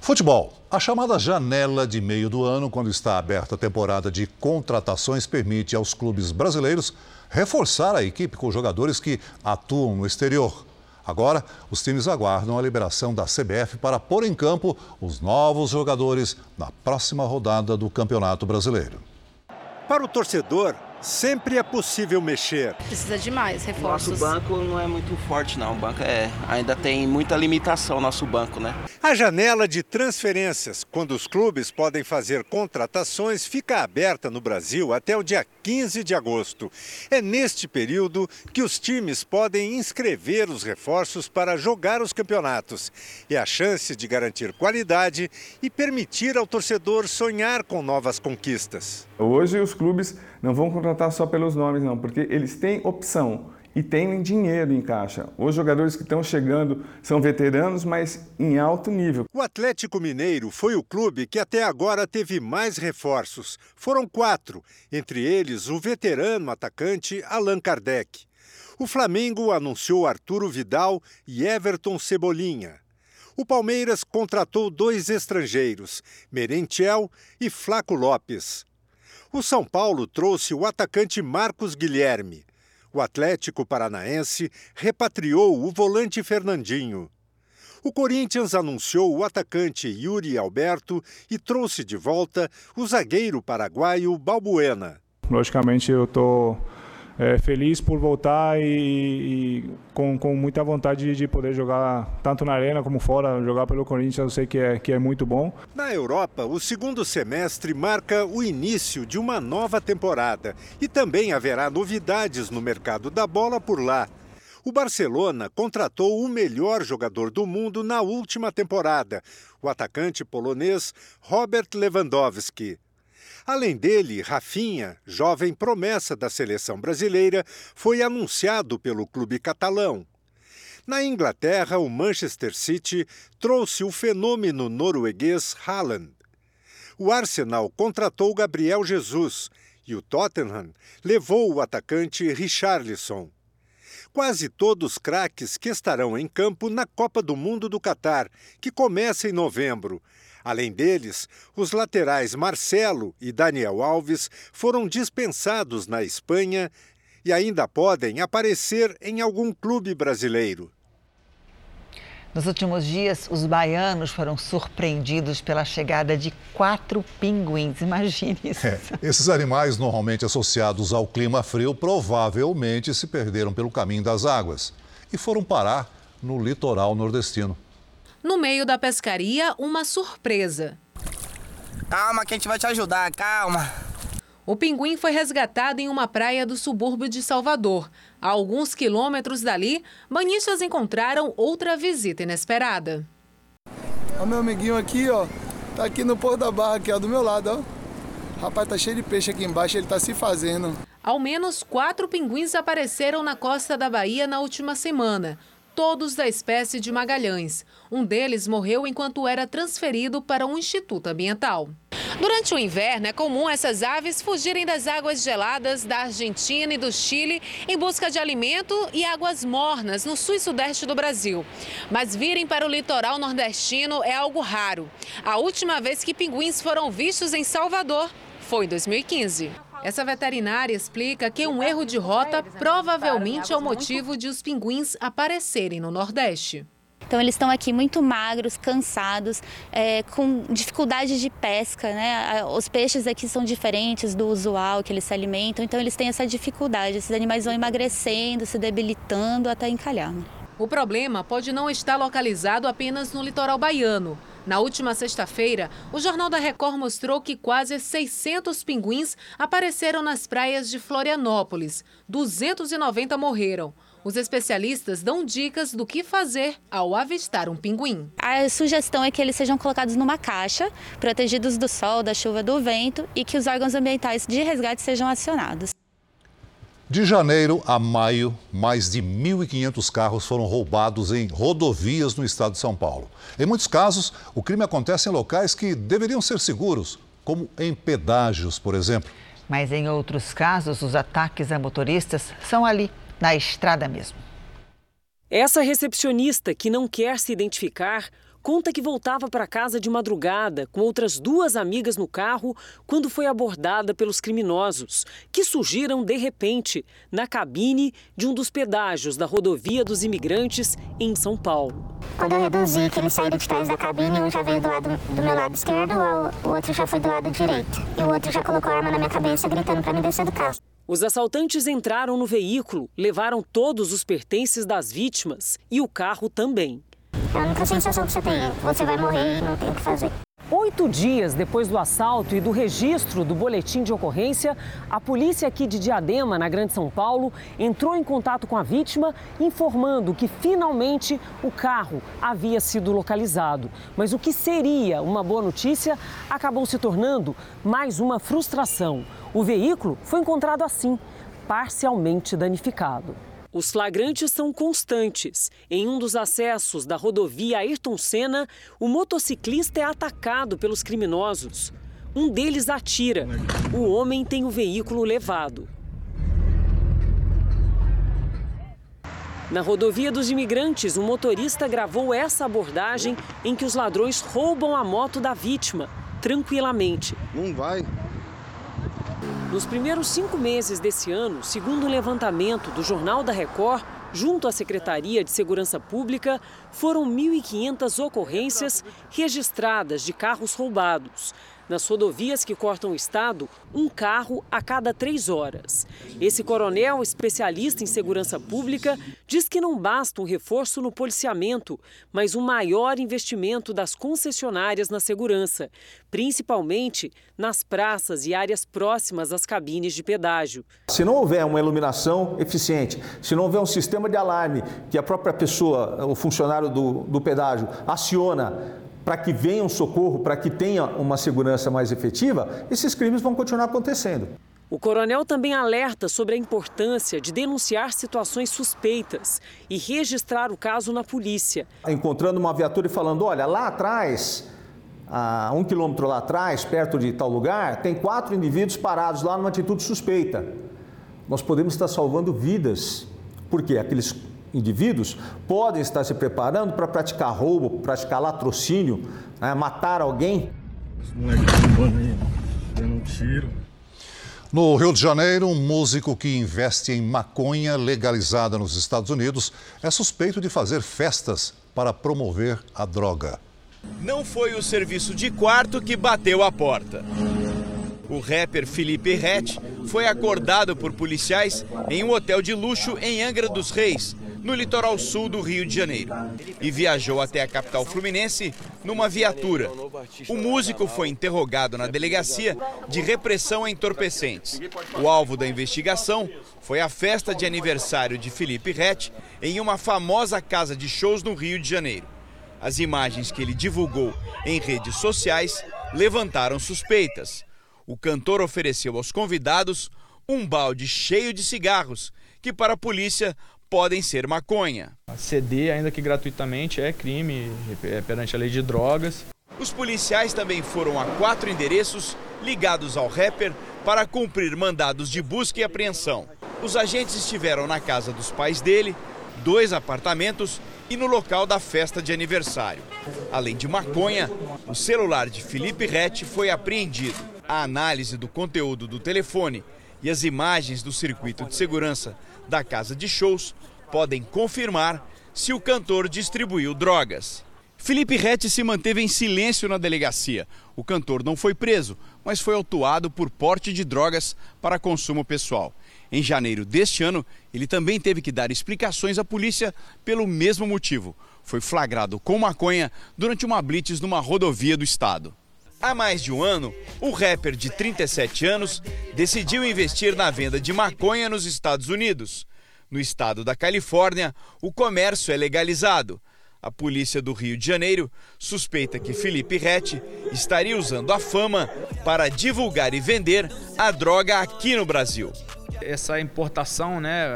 Futebol. A chamada janela de meio do ano, quando está aberta a temporada de contratações, permite aos clubes brasileiros reforçar a equipe com jogadores que atuam no exterior. Agora, os times aguardam a liberação da CBF para pôr em campo os novos jogadores na próxima rodada do Campeonato Brasileiro. Para o torcedor, sempre é possível mexer. Precisa de mais reforços. Nosso banco não é muito forte, não. O banco é, ainda tem muita limitação, nosso banco, né? A janela de transferências, quando os clubes podem fazer contratações, fica aberta no Brasil até o dia 15 de agosto. É neste período que os times podem inscrever os reforços para jogar os campeonatos. É a chance de garantir qualidade e permitir ao torcedor sonhar com novas conquistas. Hoje os clubes não vão contratar só pelos nomes, não, porque eles têm opção e têm dinheiro em caixa. Os jogadores que estão chegando são veteranos, mas em alto nível. O Atlético Mineiro foi o clube que até agora teve mais reforços. Foram quatro, entre eles o veterano atacante Allan Kardec. O Flamengo anunciou Arturo Vidal e Everton Cebolinha. O Palmeiras contratou dois estrangeiros, Merentiel e Flaco Lopes. O São Paulo trouxe o atacante Marcos Guilherme. O Atlético Paranaense repatriou o volante Fernandinho. O Corinthians anunciou o atacante Yuri Alberto e trouxe de volta o zagueiro paraguaio Balbuena. Logicamente, eu estou é, feliz por voltar e, e com, com, muita vontade de poder jogar tanto na arena como fora, jogar pelo Corinthians, eu sei que é, que é muito bom. Na Europa, o segundo semestre marca o início de uma nova temporada e também haverá novidades no mercado da bola por lá. O Barcelona contratou o melhor jogador do mundo na última temporada, o atacante polonês Robert Lewandowski. Além dele, Rafinha, jovem promessa da seleção brasileira, foi anunciado pelo clube catalão. Na Inglaterra, o Manchester City trouxe o fenômeno norueguês Haaland. O Arsenal contratou Gabriel Jesus e o Tottenham levou o atacante Richarlison. Quase todos craques que estarão em campo na Copa do Mundo do Catar, que começa em novembro, Além deles, os laterais Marcelo e Daniel Alves foram dispensados na Espanha e ainda podem aparecer em algum clube brasileiro. Nos últimos dias, os baianos foram surpreendidos pela chegada de quatro pinguins. Imagine isso. É, esses animais, normalmente associados ao clima frio, provavelmente se perderam pelo caminho das águas e foram parar no litoral nordestino. No meio da pescaria, uma surpresa. Calma, que a gente vai te ajudar, calma. O pinguim foi resgatado em uma praia do subúrbio de Salvador. A alguns quilômetros dali, banhistas encontraram outra visita inesperada. O meu amiguinho aqui, ó, tá aqui no Porto da Barra, aqui, ó, do meu lado, ó. Rapaz, tá cheio de peixe aqui embaixo, ele tá se fazendo. Ao menos quatro pinguins apareceram na costa da Bahia na última semana todos da espécie de Magalhães. Um deles morreu enquanto era transferido para um instituto ambiental. Durante o inverno, é comum essas aves fugirem das águas geladas da Argentina e do Chile em busca de alimento e águas mornas no sul e sudeste do Brasil. Mas virem para o litoral nordestino é algo raro. A última vez que pinguins foram vistos em Salvador foi em 2015. Essa veterinária explica que um erro de rota provavelmente é o motivo de os pinguins aparecerem no Nordeste. Então eles estão aqui muito magros, cansados, é, com dificuldade de pesca, né? Os peixes aqui são diferentes do usual que eles se alimentam, então eles têm essa dificuldade. Esses animais vão emagrecendo, se debilitando até encalhar. O problema pode não estar localizado apenas no litoral baiano. Na última sexta-feira, o Jornal da Record mostrou que quase 600 pinguins apareceram nas praias de Florianópolis. 290 morreram. Os especialistas dão dicas do que fazer ao avistar um pinguim. A sugestão é que eles sejam colocados numa caixa, protegidos do sol, da chuva, do vento e que os órgãos ambientais de resgate sejam acionados. De janeiro a maio, mais de 1.500 carros foram roubados em rodovias no estado de São Paulo. Em muitos casos, o crime acontece em locais que deveriam ser seguros, como em pedágios, por exemplo. Mas em outros casos, os ataques a motoristas são ali, na estrada mesmo. Essa recepcionista, que não quer se identificar, conta que voltava para casa de madrugada com outras duas amigas no carro quando foi abordada pelos criminosos, que surgiram de repente na cabine de um dos pedágios da rodovia dos imigrantes em São Paulo. Quando eu reduzi que eles saíram de trás da cabine, um já veio do, lado, do meu lado esquerdo, o outro já foi do lado direito. E o outro já colocou a arma na minha cabeça, gritando para me descer do carro. Os assaltantes entraram no veículo, levaram todos os pertences das vítimas e o carro também. É a única sensação que você tem, você vai morrer e não tem o que fazer. Oito dias depois do assalto e do registro do boletim de ocorrência, a polícia aqui de Diadema, na Grande São Paulo, entrou em contato com a vítima, informando que finalmente o carro havia sido localizado. Mas o que seria uma boa notícia acabou se tornando mais uma frustração. O veículo foi encontrado assim, parcialmente danificado. Os flagrantes são constantes. Em um dos acessos da rodovia Ayrton Senna, o motociclista é atacado pelos criminosos. Um deles atira. O homem tem o veículo levado. Na rodovia dos imigrantes, o motorista gravou essa abordagem em que os ladrões roubam a moto da vítima, tranquilamente. Não vai. Nos primeiros cinco meses desse ano, segundo um levantamento do Jornal da Record, junto à Secretaria de Segurança Pública, foram 1.500 ocorrências registradas de carros roubados. Nas rodovias que cortam o estado, um carro a cada três horas. Esse coronel, especialista em segurança pública, diz que não basta um reforço no policiamento, mas um maior investimento das concessionárias na segurança, principalmente nas praças e áreas próximas às cabines de pedágio. Se não houver uma iluminação eficiente, se não houver um sistema de alarme que a própria pessoa, o funcionário do, do pedágio, aciona para que venha um socorro, para que tenha uma segurança mais efetiva, esses crimes vão continuar acontecendo. O coronel também alerta sobre a importância de denunciar situações suspeitas e registrar o caso na polícia. Encontrando uma viatura e falando: olha, lá atrás, a um quilômetro lá atrás, perto de tal lugar, tem quatro indivíduos parados lá numa atitude suspeita. Nós podemos estar salvando vidas, porque aqueles indivíduos podem estar se preparando para praticar roubo, praticar latrocínio, né, matar alguém. Moleques bombando aí, dando um tiro. No Rio de Janeiro, um músico que investe em maconha legalizada nos Estados Unidos é suspeito de fazer festas para promover a droga. Não foi o serviço de quarto que bateu a porta. O rapper Felipe Rett foi acordado por policiais em um hotel de luxo em Angra dos Reis, no litoral sul do Rio de Janeiro, e viajou até a capital fluminense numa viatura. O músico foi interrogado na delegacia de repressão a entorpecentes. O alvo da investigação foi a festa de aniversário de Felipe Rett em uma famosa casa de shows no Rio de Janeiro. As imagens que ele divulgou em redes sociais levantaram suspeitas. O cantor ofereceu aos convidados um balde cheio de cigarros, que para a polícia podem ser maconha. CD, ainda que gratuitamente, é crime é perante a lei de drogas. Os policiais também foram a quatro endereços ligados ao rapper para cumprir mandados de busca e apreensão. Os agentes estiveram na casa dos pais dele, dois apartamentos e no local da festa de aniversário. Além de maconha, o celular de Felipe Rett foi apreendido. A análise do conteúdo do telefone e as imagens do circuito de segurança da casa de shows podem confirmar se o cantor distribuiu drogas. Felipe Rett se manteve em silêncio na delegacia. O cantor não foi preso, mas foi autuado por porte de drogas para consumo pessoal. Em janeiro deste ano, ele também teve que dar explicações à polícia pelo mesmo motivo. Foi flagrado com maconha durante uma blitz numa rodovia do estado. Há mais de um ano, o rapper de 37 anos decidiu investir na venda de maconha nos Estados Unidos. No estado da Califórnia, o comércio é legalizado. A polícia do Rio de Janeiro suspeita que Felipe Rett estaria usando a fama para divulgar e vender a droga aqui no Brasil. Essa importação, né,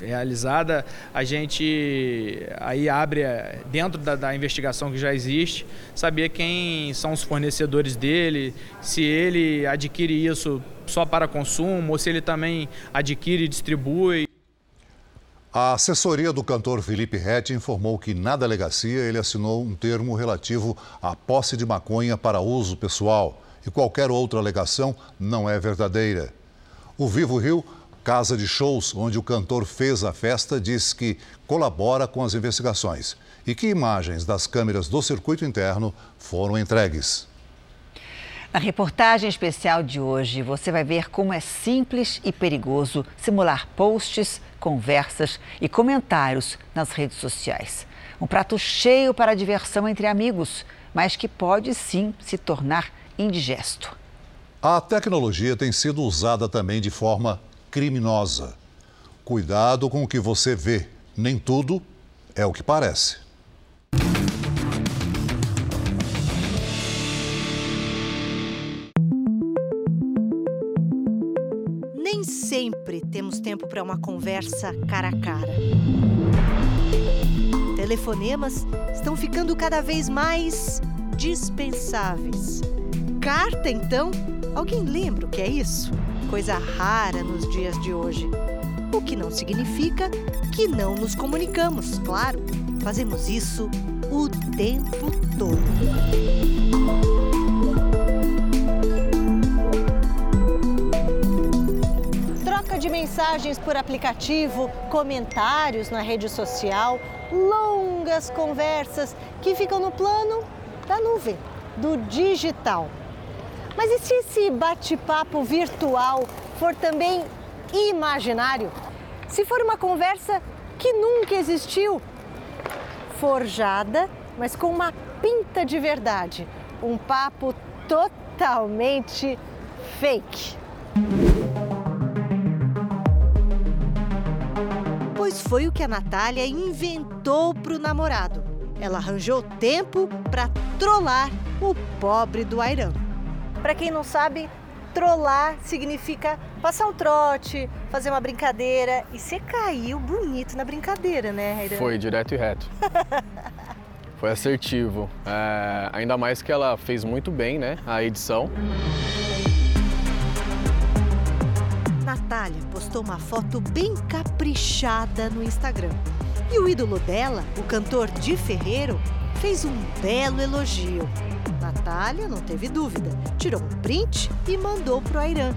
realizada, a gente aí abre dentro da, da, investigação que já existe, saber quem são os fornecedores dele, se ele adquire isso só para consumo ou se ele também adquire e distribui. A assessoria do cantor Felipe Rett informou que na delegacia ele assinou um termo relativo à posse de maconha para uso pessoal e qualquer outra alegação não é verdadeira. O Vivo Rio, casa de shows onde o cantor fez a festa, diz que colabora com as investigações e que imagens das câmeras do circuito interno foram entregues. Na reportagem especial de hoje, você vai ver como é simples e perigoso simular posts, conversas e comentários nas redes sociais. Um prato cheio para diversão entre amigos, mas que pode sim se tornar indigesto. A tecnologia tem sido usada também de forma criminosa. Cuidado com o que você vê, nem tudo é o que parece. sempre temos tempo para uma conversa cara a cara. Telefonemas estão ficando cada vez mais dispensáveis. Carta, então? Alguém lembra o que é isso? Coisa rara nos dias de hoje. O que não significa que não nos comunicamos, claro. Fazemos isso o tempo todo. de mensagens por aplicativo, comentários na rede social, longas conversas que ficam no plano da nuvem, do digital. Mas e se esse bate-papo virtual for também imaginário? Se for uma conversa que nunca existiu, forjada, mas com uma pinta de verdade, um papo totalmente fake. Pois foi o que a Natália inventou para o namorado. Ela arranjou tempo para trollar o pobre do Airão. Para quem não sabe, trollar significa passar um trote, fazer uma brincadeira. E você caiu bonito na brincadeira, né, Airan? Foi, direto e reto. Foi assertivo. É, ainda mais que ela fez muito bem, né, a edição. Natália postou uma foto bem caprichada no Instagram. E o ídolo dela, o cantor Di Ferreiro, fez um belo elogio. Natália não teve dúvida, tirou um print e mandou pro Airan.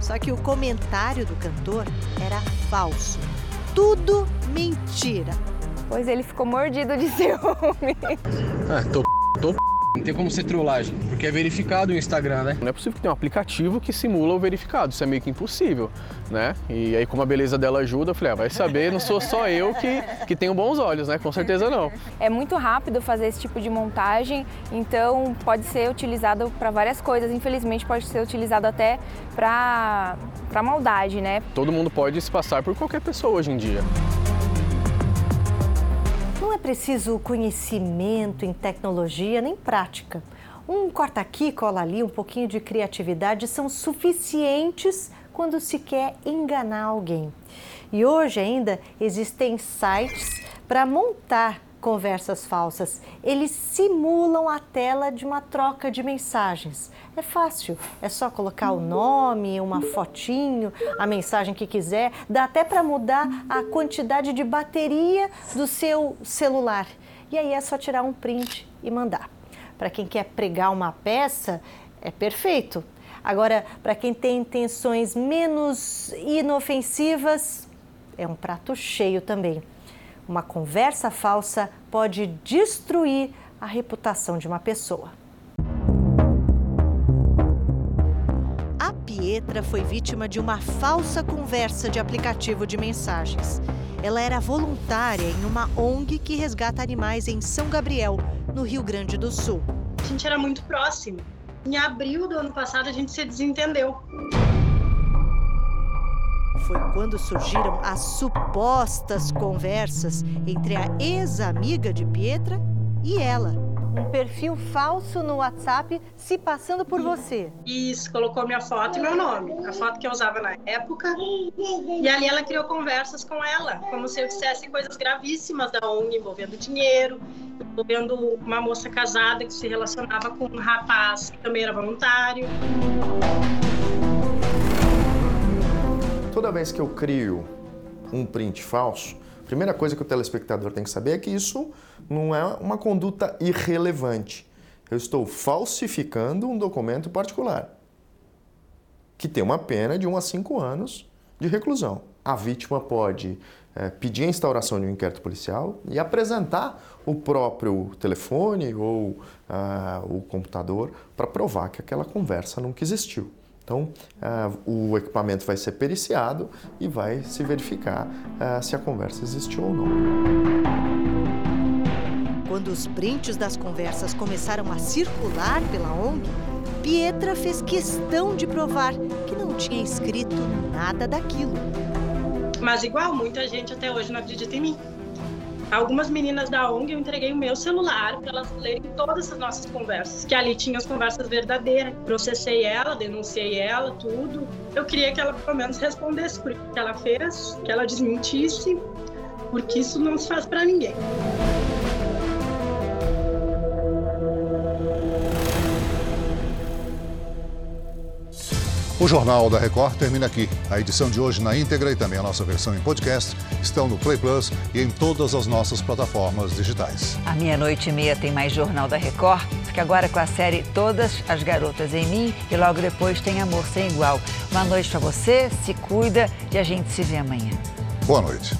Só que o comentário do cantor era falso. Tudo mentira. Pois ele ficou mordido de ciúme. Ah, tô, não tem como ser trollagem, porque é verificado o Instagram, né? Não é possível que tenha um aplicativo que simula o verificado, isso é meio que impossível, né? E aí, como a beleza dela ajuda, eu falei, ah, vai saber, não sou só eu que, que tenho bons olhos, né? Com certeza não. É muito rápido fazer esse tipo de montagem, então pode ser utilizado para várias coisas. Infelizmente, pode ser utilizado até para maldade, né? Todo mundo pode se passar por qualquer pessoa hoje em dia. Não é preciso conhecimento em tecnologia nem prática. Um corta aqui, cola ali, um pouquinho de criatividade são suficientes quando se quer enganar alguém. E hoje ainda existem sites para montar conversas falsas. Eles simulam a tela de uma troca de mensagens. É fácil, é só colocar o nome, uma fotinho, a mensagem que quiser. Dá até para mudar a quantidade de bateria do seu celular. E aí é só tirar um print e mandar. Para quem quer pregar uma peça, é perfeito. Agora, para quem tem intenções menos inofensivas, é um prato cheio também. Uma conversa falsa pode destruir a reputação de uma pessoa. Pietra foi vítima de uma falsa conversa de aplicativo de mensagens. Ela era voluntária em uma ONG que resgata animais em São Gabriel, no Rio Grande do Sul. A gente era muito próximo. Em abril do ano passado, a gente se desentendeu. Foi quando surgiram as supostas conversas entre a ex-amiga de Pietra e ela. Um perfil falso no WhatsApp se passando por você. Isso, colocou minha foto e meu nome, a foto que eu usava na época. E ali ela criou conversas com ela, como se eu dissesse coisas gravíssimas da ONG, envolvendo dinheiro, envolvendo uma moça casada que se relacionava com um rapaz que também era voluntário. Toda vez que eu crio um print falso, primeira coisa que o telespectador tem que saber é que isso não é uma conduta irrelevante. Eu estou falsificando um documento particular, que tem uma pena de 1 a 5 anos de reclusão. A vítima pode é, pedir a instauração de um inquérito policial e apresentar o próprio telefone ou ah, o computador para provar que aquela conversa nunca existiu. Então, uh, o equipamento vai ser periciado e vai se verificar uh, se a conversa existiu ou não. Quando os prints das conversas começaram a circular pela ONG, Pietra fez questão de provar que não tinha escrito nada daquilo. Mas igual, muita gente até hoje não acredita em mim. Algumas meninas da ONG eu entreguei o meu celular para elas lerem todas as nossas conversas, que ali tinha as conversas verdadeiras. Processei ela, denunciei ela, tudo. Eu queria que ela pelo menos respondesse por que ela fez, que ela desmentisse, porque isso não se faz para ninguém. O Jornal da Record termina aqui. A edição de hoje na íntegra e também a nossa versão em podcast estão no Play Plus e em todas as nossas plataformas digitais. À meia-noite e meia tem mais Jornal da Record. Fique agora com a série Todas as Garotas em Mim e logo depois tem Amor Sem Igual. Uma noite para você, se cuida e a gente se vê amanhã. Boa noite.